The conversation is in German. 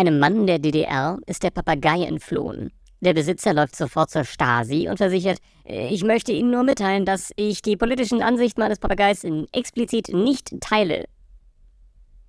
Einem Mann der DDR ist der Papagei entflohen. Der Besitzer läuft sofort zur Stasi und versichert, äh, ich möchte Ihnen nur mitteilen, dass ich die politischen Ansichten meines Papageis explizit nicht teile.